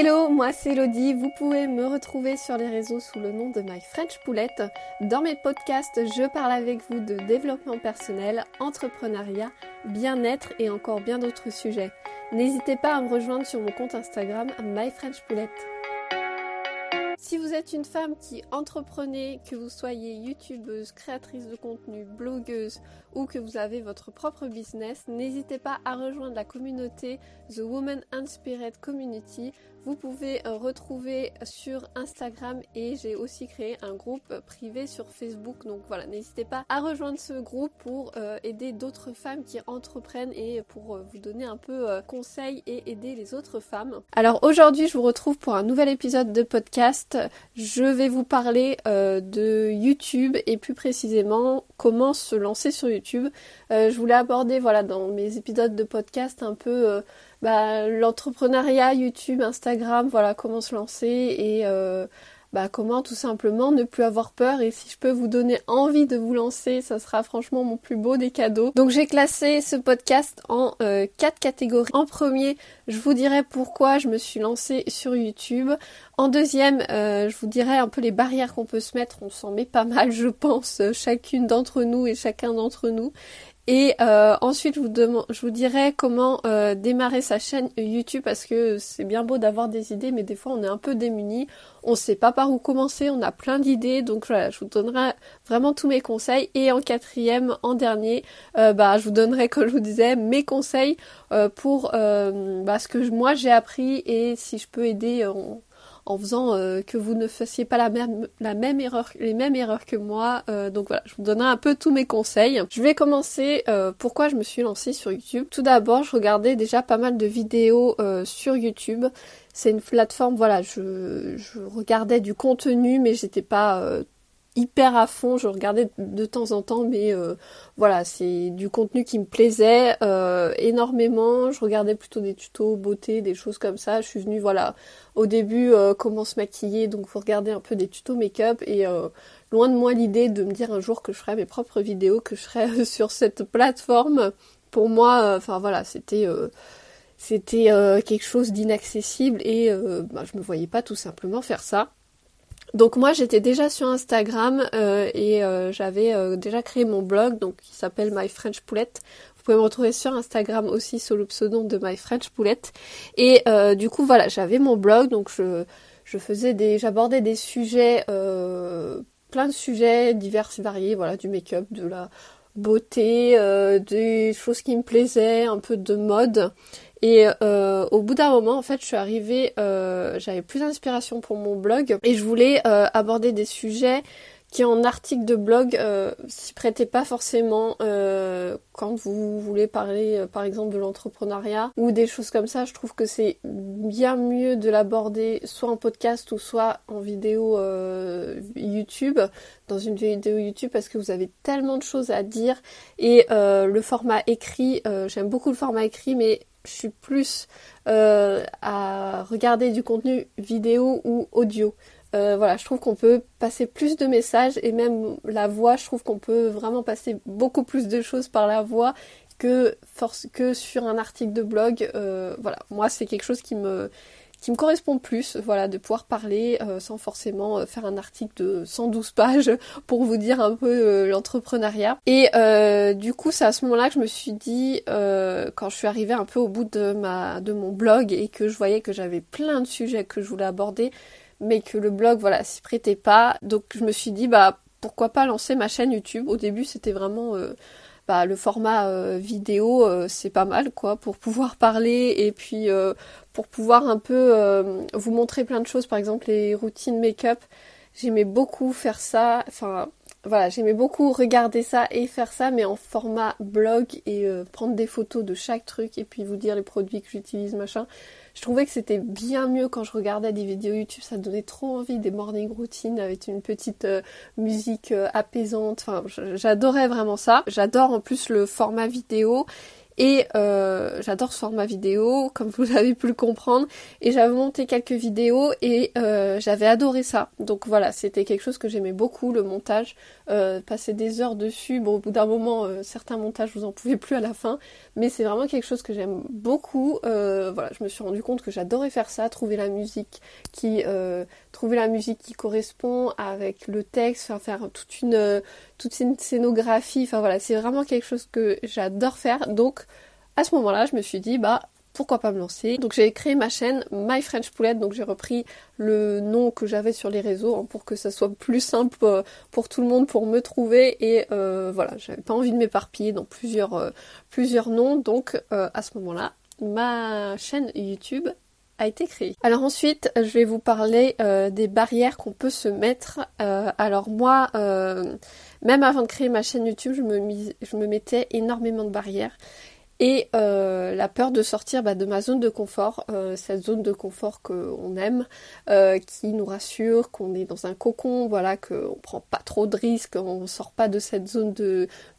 Hello, moi c'est Elodie. Vous pouvez me retrouver sur les réseaux sous le nom de My French Poulette. Dans mes podcasts, je parle avec vous de développement personnel, entrepreneuriat, bien-être et encore bien d'autres sujets. N'hésitez pas à me rejoindre sur mon compte Instagram My French Poulette. Si vous êtes une femme qui entreprenez, que vous soyez youtubeuse, créatrice de contenu, blogueuse ou que vous avez votre propre business, n'hésitez pas à rejoindre la communauté The Woman Inspired Community. Vous pouvez euh, retrouver sur Instagram et j'ai aussi créé un groupe privé sur Facebook. Donc voilà, n'hésitez pas à rejoindre ce groupe pour euh, aider d'autres femmes qui entreprennent et pour euh, vous donner un peu conseils et aider les autres femmes. Alors aujourd'hui, je vous retrouve pour un nouvel épisode de podcast. Je vais vous parler de YouTube et plus précisément comment se lancer sur YouTube. je voulais aborder voilà dans mes épisodes de podcast un peu bah, l'entrepreneuriat, YouTube, Instagram, voilà comment se lancer et euh, bah, comment tout simplement ne plus avoir peur et si je peux vous donner envie de vous lancer, ça sera franchement mon plus beau des cadeaux. Donc j'ai classé ce podcast en euh, quatre catégories. En premier, je vous dirai pourquoi je me suis lancée sur YouTube. En deuxième, euh, je vous dirai un peu les barrières qu'on peut se mettre. On s'en met pas mal, je pense, chacune d'entre nous et chacun d'entre nous. Et euh, ensuite, je vous, dirai comment euh, démarrer sa chaîne YouTube parce que c'est bien beau d'avoir des idées, mais des fois on est un peu démuni, on ne sait pas par où commencer, on a plein d'idées, donc voilà, je vous donnerai vraiment tous mes conseils. Et en quatrième, en dernier, euh, bah, je vous donnerai, comme je vous disais, mes conseils pour bah, ce que moi j'ai appris. Et si je peux aider en faisant euh, que vous ne fassiez pas la même, la même erreur, les mêmes erreurs que moi. Euh, donc voilà, je vous donnerai un peu tous mes conseils. Je vais commencer euh, pourquoi je me suis lancée sur YouTube. Tout d'abord, je regardais déjà pas mal de vidéos sur YouTube. C'est une plateforme, voilà, je, je, regardais du contenu, mais j'étais pas hyper à fond, je regardais de temps en temps, mais euh, voilà, c'est du contenu qui me plaisait euh, énormément. Je regardais plutôt des tutos beauté, des choses comme ça. Je suis venue, voilà, au début, euh, comment se maquiller, donc vous regardez un peu des tutos make-up et loin de moi l'idée de me dire un jour que je ferais mes propres vidéos, que je serais sur cette plateforme. Pour moi, enfin voilà, c'était c'était quelque chose d'inaccessible et bah, je me voyais pas tout simplement faire ça. Donc moi j'étais déjà sur Instagram euh, et euh, j'avais euh, déjà créé mon blog donc qui s'appelle My French Poulette. Vous pouvez me retrouver sur Instagram aussi sous le pseudo de My French Poulette. Et du coup voilà j'avais mon blog donc je, je faisais des j'abordais des sujets plein de sujets divers et variés voilà du make-up de la beauté des choses qui me plaisaient un peu de mode et euh, au bout d'un moment, en fait, je suis arrivée, euh, j'avais plus d'inspiration pour mon blog et je voulais euh, aborder des sujets qui en article de blog euh, s'y prêtaient pas forcément euh, quand vous voulez parler par exemple de l'entrepreneuriat ou des choses comme ça. Je trouve que c'est bien mieux de l'aborder soit en podcast ou soit en vidéo YouTube, dans une vidéo YouTube parce que vous avez tellement de choses à dire et le format écrit, j'aime beaucoup le format écrit mais je suis plus euh, à regarder du contenu vidéo ou audio. Euh, voilà, je trouve qu'on peut passer plus de messages et même la voix, je trouve qu'on peut vraiment passer beaucoup plus de choses par la voix que, sur un article de blog. Euh, voilà, moi c'est quelque chose qui me, qui me correspond plus, voilà, de pouvoir parler euh, sans forcément euh, faire un article de 112 pages pour vous dire un peu euh, l'entrepreneuriat. Et du coup, c'est à ce moment-là que je me suis dit, quand je suis arrivée un peu au bout de ma de mon blog et que je voyais que j'avais plein de sujets que je voulais aborder, mais que le blog, voilà, s'y prêtait pas. Donc je me suis dit, bah pourquoi pas lancer ma chaîne YouTube. Au début, c'était vraiment bah, le format euh, vidéo euh, c'est pas mal quoi pour pouvoir parler et puis euh, pour pouvoir un peu vous montrer plein de choses. Par exemple les routines make-up j'aimais beaucoup faire ça. Enfin voilà j'aimais beaucoup regarder ça et faire ça mais en format blog et prendre des photos de chaque truc et puis vous dire les produits que j'utilise machin je trouvais que c'était bien mieux quand je regardais des vidéos YouTube, ça donnait trop envie, des morning routines avec une petite euh, musique euh, apaisante. Enfin, j'adorais vraiment ça. J'adore en plus le format vidéo. Et euh, j'adore ce format vidéo, comme vous avez pu le comprendre. Et j'avais monté quelques vidéos et euh, j'avais adoré ça. Donc voilà, c'était quelque chose que j'aimais beaucoup, le montage. Euh, passer des heures dessus. Bon, au bout d'un moment, certains montages, vous en pouvez plus à la fin. Mais c'est vraiment quelque chose que j'aime beaucoup. voilà, je me suis rendu compte que j'adorais faire ça, trouver la musique qui trouver la musique qui correspond avec le texte, faire toute une toute une scénographie. Enfin voilà, c'est vraiment quelque chose que j'adore faire. Donc à ce moment-là, je me suis dit bah pourquoi pas me lancer. Donc j'ai créé ma chaîne My French Poulette, donc j'ai repris le nom que j'avais sur les réseaux hein, pour que ça soit plus simple euh, pour tout le monde pour me trouver et euh, voilà, j'avais pas envie de m'éparpiller dans plusieurs, euh, plusieurs noms, donc à ce moment-là, ma chaîne YouTube a été créée. Alors ensuite, je vais vous parler des barrières qu'on peut se mettre. alors moi, même avant de créer ma chaîne YouTube, je me, mettais énormément de barrières et euh, la peur de sortir bah, de ma zone de confort, euh, cette zone de confort qu'on aime, euh, qui nous rassure, qu'on est dans un cocon, voilà, qu'on prend pas trop de risques, on sort pas de cette zone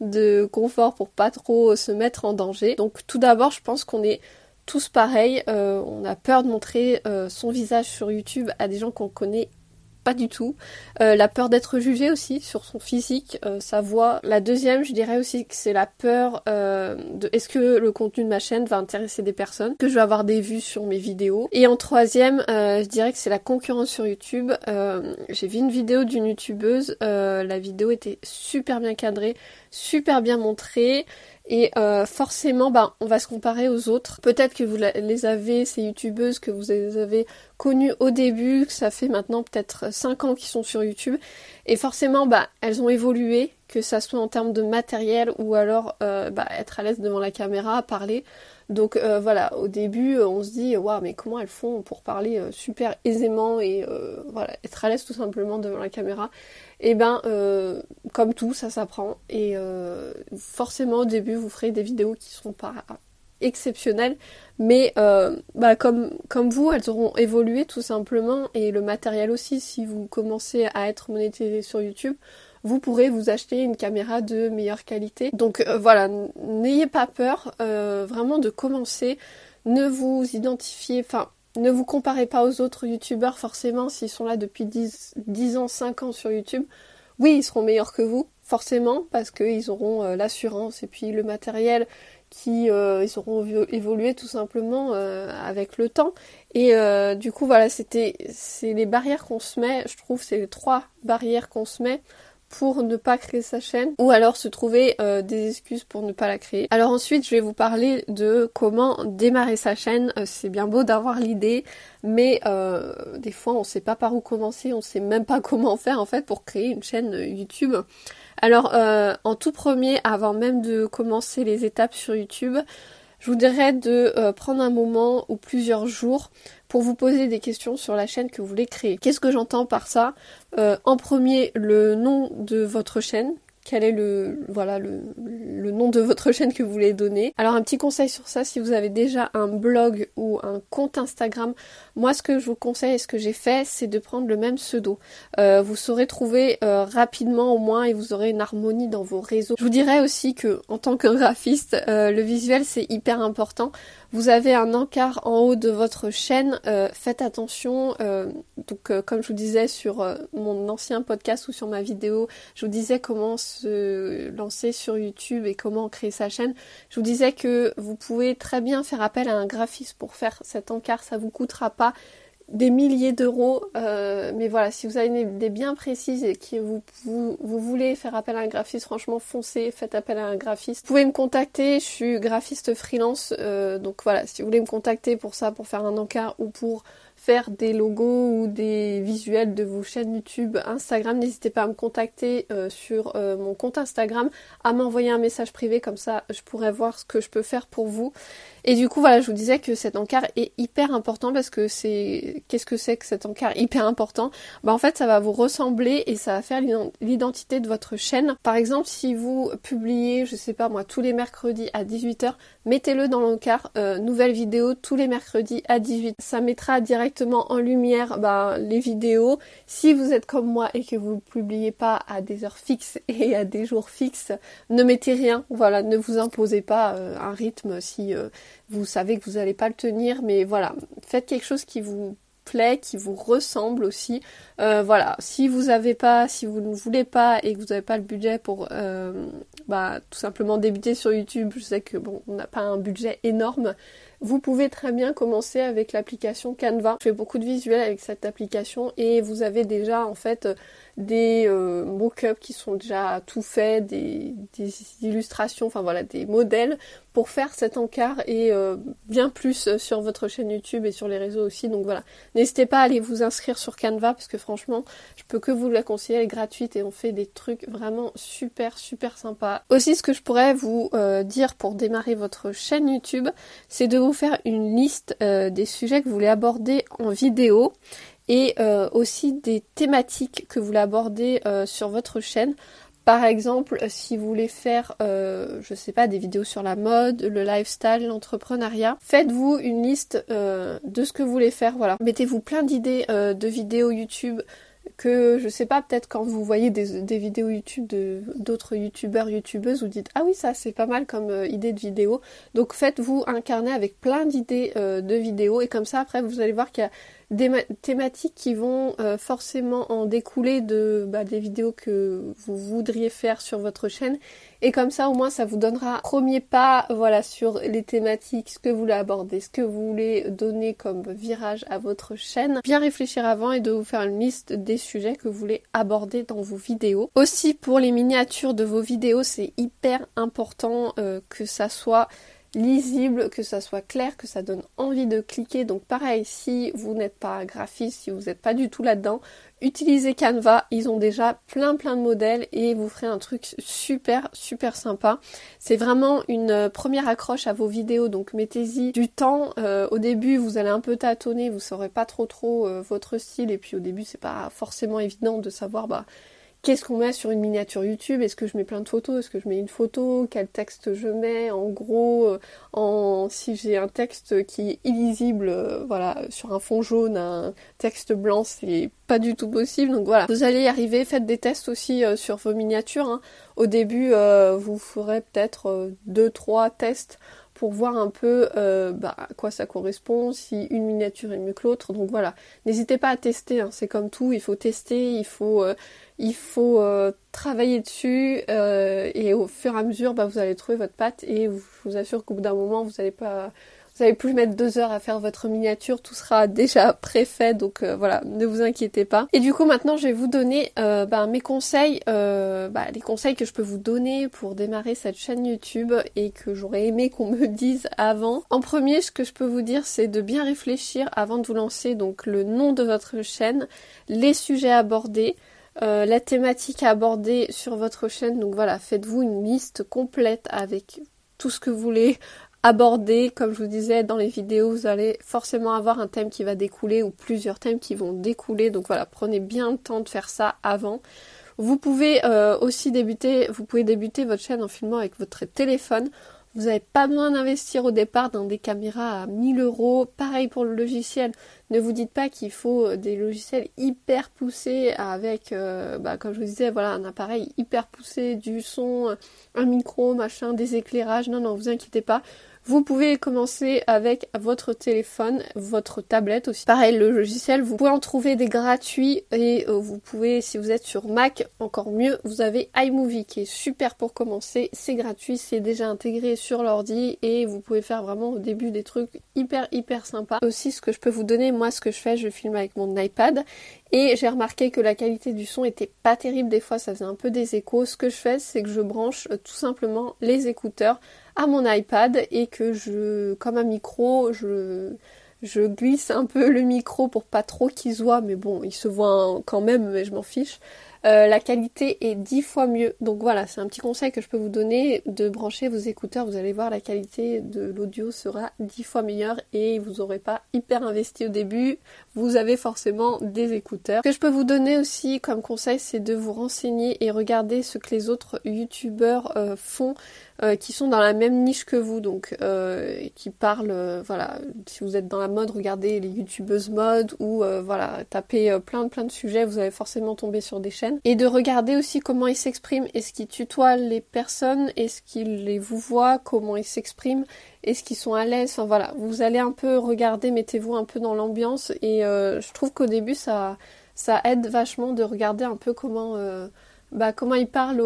de confort pour pas trop se mettre en danger. Donc tout d'abord, je pense qu'on est tous pareils, on a peur de montrer son visage sur YouTube à des gens qu'on connaît pas du tout. Euh, la peur d'être jugé aussi sur son physique, euh, sa voix. La deuxième, je dirais aussi que c'est la peur euh, de est-ce que le contenu de ma chaîne va intéresser des personnes, que je vais avoir des vues sur mes vidéos. Et en troisième, je dirais que c'est la concurrence sur YouTube. J'ai vu une vidéo d'une youtubeuse, la vidéo était super bien cadrée, super bien montrée. Et euh, forcément, bah, on va se comparer aux autres. Peut-être que vous les avez, ces youtubeuses que vous les avez connues au début, que ça fait maintenant peut-être 5 ans qu'ils sont sur YouTube. Et forcément, bah, elles ont évolué, que ça soit en termes de matériel ou alors euh, bah, être à l'aise devant la caméra, parler. Donc euh, voilà, au début, on se dit, waouh, mais comment elles font pour parler super aisément et voilà, être à l'aise tout simplement devant la caméra? Et eh ben euh, comme tout ça s'apprend. Et euh, forcément au début vous ferez des vidéos qui seront pas exceptionnelles. Mais euh, bah, comme, comme vous elles auront évolué tout simplement. Et le matériel aussi si vous commencez à être monétisé sur YouTube vous pourrez vous acheter une caméra de meilleure qualité. Donc voilà n'ayez pas peur vraiment de commencer. Ne vous identifiez enfin ne vous comparez pas aux autres youtubeurs forcément s'ils sont là depuis 10, 10, ans, 5 ans sur YouTube. Oui, ils seront meilleurs que vous, forcément, parce qu'ils auront euh, l'assurance et puis le matériel qui euh, ils auront évolué tout simplement euh, avec le temps. Et du coup voilà, c'était c'est les barrières qu'on se met, je trouve c'est les trois barrières qu'on se met pour ne pas créer sa chaîne ou alors se trouver euh, des excuses pour ne pas la créer. Alors ensuite je vais vous parler de comment démarrer sa chaîne. Euh, c'est bien beau d'avoir l'idée mais euh, des fois on sait pas par où commencer, on sait même pas comment faire en fait pour créer une chaîne YouTube. Alors en tout premier avant même de commencer les étapes sur YouTube je vous dirais de prendre un moment ou plusieurs jours pour vous poser des questions sur la chaîne que vous voulez créer. Qu'est-ce que j'entends par ça euh, En premier, le nom de votre chaîne, quel est le voilà le, nom de votre chaîne que vous voulez donner. Alors un petit conseil sur ça, si vous avez déjà un blog ou un compte Instagram, moi ce que je vous conseille et ce que j'ai fait, c'est de prendre le même pseudo. Euh, vous saurez trouver euh, rapidement au moins et vous aurez une harmonie dans vos réseaux. Je vous dirais aussi que en tant que graphiste, le visuel c'est hyper important. Vous avez un encart en haut de votre chaîne. Euh, faites attention. Euh, donc, euh, comme je vous disais sur mon ancien podcast ou sur ma vidéo, je vous disais comment se lancer sur YouTube et comment créer sa chaîne. Je vous disais que vous pouvez très bien faire appel à un graphiste pour faire cet encart. Ça vous coûtera pas des milliers d'euros. Euh, mais voilà, si vous avez une idée bien précise et que vous, vous, voulez faire appel à un graphiste, franchement foncez, faites appel à un graphiste. Vous pouvez me contacter, je suis graphiste freelance. Euh, donc voilà, si vous voulez me contacter pour ça, pour faire un encart ou pour faire des logos ou des visuels de vos chaînes YouTube, Instagram, n'hésitez pas à me contacter euh, sur mon compte Instagram, à m'envoyer un message privé, comme ça je pourrais voir ce que je peux faire pour vous. Et du coup, voilà, je vous disais que cet encart est hyper important parce que c'est. Qu'est-ce que c'est que cet encart hyper important? Bah, en fait, ça va vous ressembler et ça va faire l'identité de votre chaîne. Par exemple, si vous publiez, je sais pas moi, tous les mercredis à 18h, mettez-le dans l'encart, euh, nouvelle vidéo tous les mercredis à 18 Ça mettra directement directement en lumière bah, les vidéos. Si vous êtes comme moi et que vous ne publiez pas à des heures fixes et à des jours fixes, ne mettez rien. Voilà, ne vous imposez pas euh, un rythme si euh, vous savez que vous n'allez pas le tenir. Mais voilà, faites quelque chose qui vous plaît, qui vous ressemble aussi. Euh, voilà, si vous avez pas, si vous ne voulez pas et que vous n'avez pas le budget pour bah, tout simplement débuter sur YouTube, je sais que bon, on n'a pas un budget énorme, vous pouvez très bien commencer avec l'application Canva. Je fais beaucoup de visuels avec cette application et vous avez déjà en fait des euh, mock-ups qui sont déjà tout faits, des, illustrations, enfin voilà, des modèles pour faire cet encart et euh, bien plus sur votre chaîne YouTube et sur les réseaux aussi. Donc voilà, n'hésitez pas à aller vous inscrire sur Canva parce que franchement, je peux que vous la conseiller, elle est gratuite et on fait des trucs vraiment super super sympas. Aussi, ce que je pourrais vous euh, dire pour démarrer votre chaîne YouTube, c'est de vous faire une liste des sujets que vous voulez aborder en vidéo et euh, aussi des thématiques que vous voulez aborder euh, sur votre chaîne. Par exemple, si vous voulez faire, euh, je sais pas, des vidéos sur la mode, le lifestyle, l'entrepreneuriat, faites-vous une liste de ce que vous voulez faire. Voilà, mettez-vous plein d'idées de vidéos YouTube que je sais pas, peut-être quand vous voyez des, vidéos YouTube d'autres youtubeurs, youtubeuses, vous dites ah oui ça c'est pas mal comme idée de vidéo. Donc faites-vous incarner avec plein d'idées de vidéos et comme ça après vous allez voir qu'il y a des thématiques qui vont euh, forcément en découler de bah, des vidéos que vous voudriez faire sur votre chaîne. Et comme ça au moins ça vous donnera premier pas voilà sur les thématiques ce que vous voulez aborder ce que vous voulez donner comme virage à votre chaîne. Bien réfléchir avant et de vous faire une liste des sujets que vous voulez aborder dans vos vidéos. Aussi pour les miniatures de vos vidéos c'est hyper important euh, que ça soit lisible, que ça soit clair, que ça donne envie de cliquer. Donc pareil, si vous n'êtes pas graphiste, si vous n'êtes pas du tout là-dedans, utilisez Canva, ils ont déjà plein plein de modèles et vous ferez un truc super super sympa. C'est vraiment une euh, première accroche à vos vidéos, donc mettez-y du temps. Euh, au début, vous allez un peu tâtonner, vous saurez pas trop trop euh, votre style et puis au début, c'est pas forcément évident de savoir bah Qu'est-ce qu'on met sur une miniature YouTube? Est-ce que je mets plein de photos? Est-ce que je mets une photo? Quel texte je mets? En gros, euh, en si j'ai un texte qui est illisible, euh, voilà, sur un fond jaune, un texte blanc, c'est pas du tout possible. Donc voilà, vous allez y arriver. Faites des tests aussi euh, sur vos miniatures. Hein. Au début, vous ferez peut-être deux, trois tests pour voir un peu bah, à quoi ça correspond, si une miniature est mieux que l'autre. Donc voilà, n'hésitez pas à tester, hein. c'est comme tout, il faut tester, il faut il faut euh, travailler dessus euh, et au fur et à mesure bah, vous allez trouver votre patte et je vous assure qu'au bout d'un moment vous n'allez pas vous n'allez plus mettre deux heures à faire votre miniature, tout sera déjà préfait, donc euh, voilà, ne vous inquiétez pas. Et du coup maintenant je vais vous donner bah, mes conseils, bah, les conseils que je peux vous donner pour démarrer cette chaîne YouTube et que j'aurais aimé qu'on me dise avant. En premier, ce que je peux vous dire, c'est de bien réfléchir avant de vous lancer, donc le nom de votre chaîne, les sujets abordés, euh, la thématique abordée sur votre chaîne. Donc voilà, faites-vous une liste complète avec tout ce que vous voulez aborder. Comme je vous disais dans les vidéos, vous allez forcément avoir un thème qui va découler ou plusieurs thèmes qui vont découler. Donc voilà, prenez bien le temps de faire ça avant. Vous pouvez euh, aussi débuter, vous pouvez débuter votre chaîne en filmant avec votre téléphone. Vous n'avez pas besoin d'investir au départ dans des caméras à 1000 euros. Pareil pour le logiciel. Ne vous dites pas qu'il faut euh, des logiciels hyper poussés avec, euh, bah, comme je vous disais, voilà, un appareil hyper poussé, du son, un micro, machin, des éclairages. Non, non, vous inquiétez pas. Vous pouvez commencer avec votre téléphone, votre tablette aussi. Pareil, le logiciel, vous pouvez en trouver des gratuits et euh, vous pouvez, si vous êtes sur Mac, encore mieux, vous avez iMovie qui est super pour commencer. C'est gratuit, c'est déjà intégré sur l'ordi et vous pouvez faire vraiment au début des trucs hyper hyper sympas. Aussi, ce que je peux vous donner, moi, ce que je fais, je filme avec mon iPad et j'ai remarqué que la qualité du son était pas terrible. Des fois, ça faisait un peu des échos. Ce que je fais, c'est que je branche euh, tout simplement les écouteurs à mon iPad et que je, comme un micro, je, je glisse un peu le micro pour pas trop qu'il se mais bon, il se voit quand même, mais je m'en fiche. Euh, la qualité est dix fois mieux. Donc voilà, c'est un petit conseil que je peux vous donner de brancher vos écouteurs. Vous allez voir, la qualité de l'audio sera dix fois meilleure et vous n'aurez pas hyper investi au début. Vous avez forcément des écouteurs. Ce que je peux vous donner aussi comme conseil, c'est de vous renseigner et regarder ce que les autres youtubeurs euh, font. Euh, qui sont dans la même niche que vous, donc qui parlent, voilà, si vous êtes dans la mode, regardez les youtubeuses mode ou voilà, tapez plein de plein de sujets, vous allez forcément tomber sur des chaînes. Et de regarder aussi comment ils s'expriment, est-ce qu'ils tutoient les personnes, est-ce qu'ils les vous voient, comment ils s'expriment, est-ce qu'ils sont à l'aise, enfin voilà, vous allez un peu regarder, mettez-vous un peu dans l'ambiance. Et je trouve qu'au début ça ça aide vachement de regarder un peu comment bah, comment ils parlent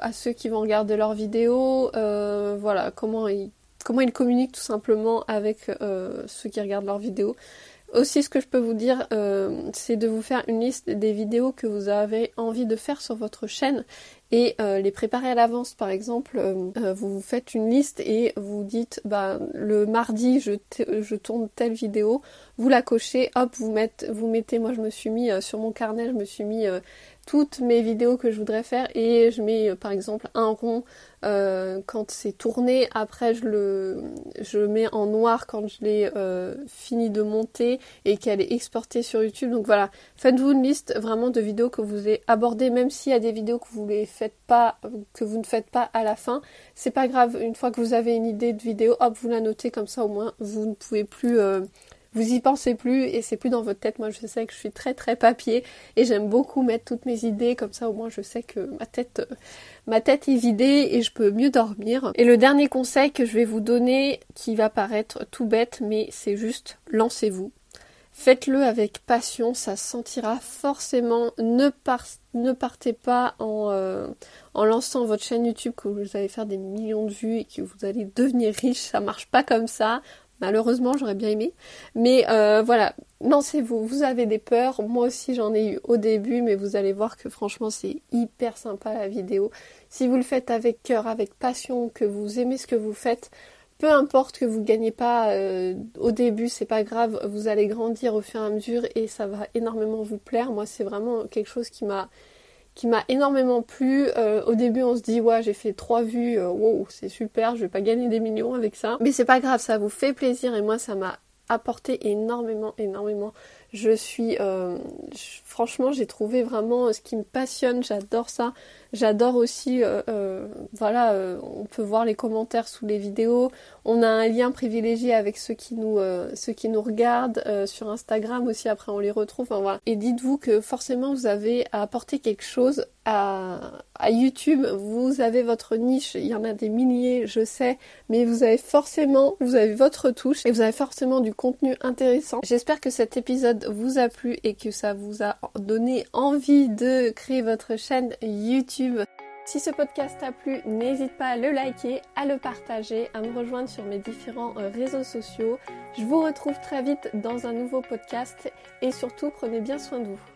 à ceux qui vont regarder leurs vidéos, euh, voilà, comment ils, comment ils communiquent tout simplement avec euh, ceux qui regardent leurs vidéos. Aussi, ce que je peux vous dire, euh, c'est de vous faire une liste des vidéos que vous avez envie de faire sur votre chaîne et les préparer à l'avance. Par exemple, vous faites une liste et vous dites, bah, le mardi, je, je tourne telle vidéo, vous la cochez, hop, vous, mettez, vous mettez, moi je me suis mis sur mon carnet, je me suis mis toutes mes vidéos que je voudrais faire et je mets euh, par exemple un rond euh, quand c'est tourné. Après je le je mets en noir quand je l'ai euh, fini de monter et qu'elle est exportée sur YouTube. Donc voilà, faites-vous une liste vraiment de vidéos que vous avez abordées, même s'il y a des vidéos que vous les faites pas, que vous ne faites pas à la fin. C'est pas grave, une fois que vous avez une idée de vidéo, hop, vous la notez comme ça au moins vous ne pouvez plus vous y pensez plus et c'est plus dans votre tête. Moi, je sais que je suis très très papier et j'aime beaucoup mettre toutes mes idées comme ça. Au moins, je sais que ma tête, euh, ma tête est vidée et je peux mieux dormir. Et le dernier conseil que je vais vous donner, qui va paraître tout bête, mais c'est juste lancez-vous. Faites-le avec passion, ça se sentira forcément. Ne, partez pas en, euh, en lançant votre chaîne YouTube que vous allez faire des millions de vues et que vous allez devenir riche. Ça marche pas comme ça. Malheureusement, j'aurais bien aimé. Mais euh, voilà, lancez-vous. Vous avez des peurs. Moi aussi, j'en ai eu au début, mais vous allez voir que franchement, c'est hyper sympa la vidéo. Si vous le faites avec cœur, avec passion, que vous aimez ce que vous faites, peu importe que vous gagnez pas euh, au début, c'est pas grave. Vous allez grandir au fur et à mesure et ça va énormément vous plaire. Moi, c'est vraiment quelque chose qui m'a qui m'a énormément plu. Euh, au début, on se dit ouais, j'ai fait trois vues, euh, wow, c'est super, je vais pas gagner des millions avec ça. Mais c'est pas grave, ça vous fait plaisir et moi, ça m'a apporté énormément, énormément. Je suis, franchement, j'ai trouvé vraiment ce qui me passionne. J'adore ça. J'adore aussi, voilà, on peut voir les commentaires sous les vidéos. On a un lien privilégié avec ceux qui nous, ceux qui nous regardent sur Instagram aussi. Après, on les retrouve. Et dites-vous que forcément, vous avez à apporter quelque chose à, YouTube, vous avez votre niche, il y en a des milliers, je sais, mais vous avez forcément, vous avez votre touche et vous avez forcément du contenu intéressant. J'espère que cet épisode vous a plu et que ça vous a donné envie de créer votre chaîne YouTube. Si ce podcast t'a plu, n'hésite pas à le liker, à le partager, à me rejoindre sur mes différents euh, réseaux sociaux. Je vous retrouve très vite dans un nouveau podcast et surtout prenez bien soin de vous.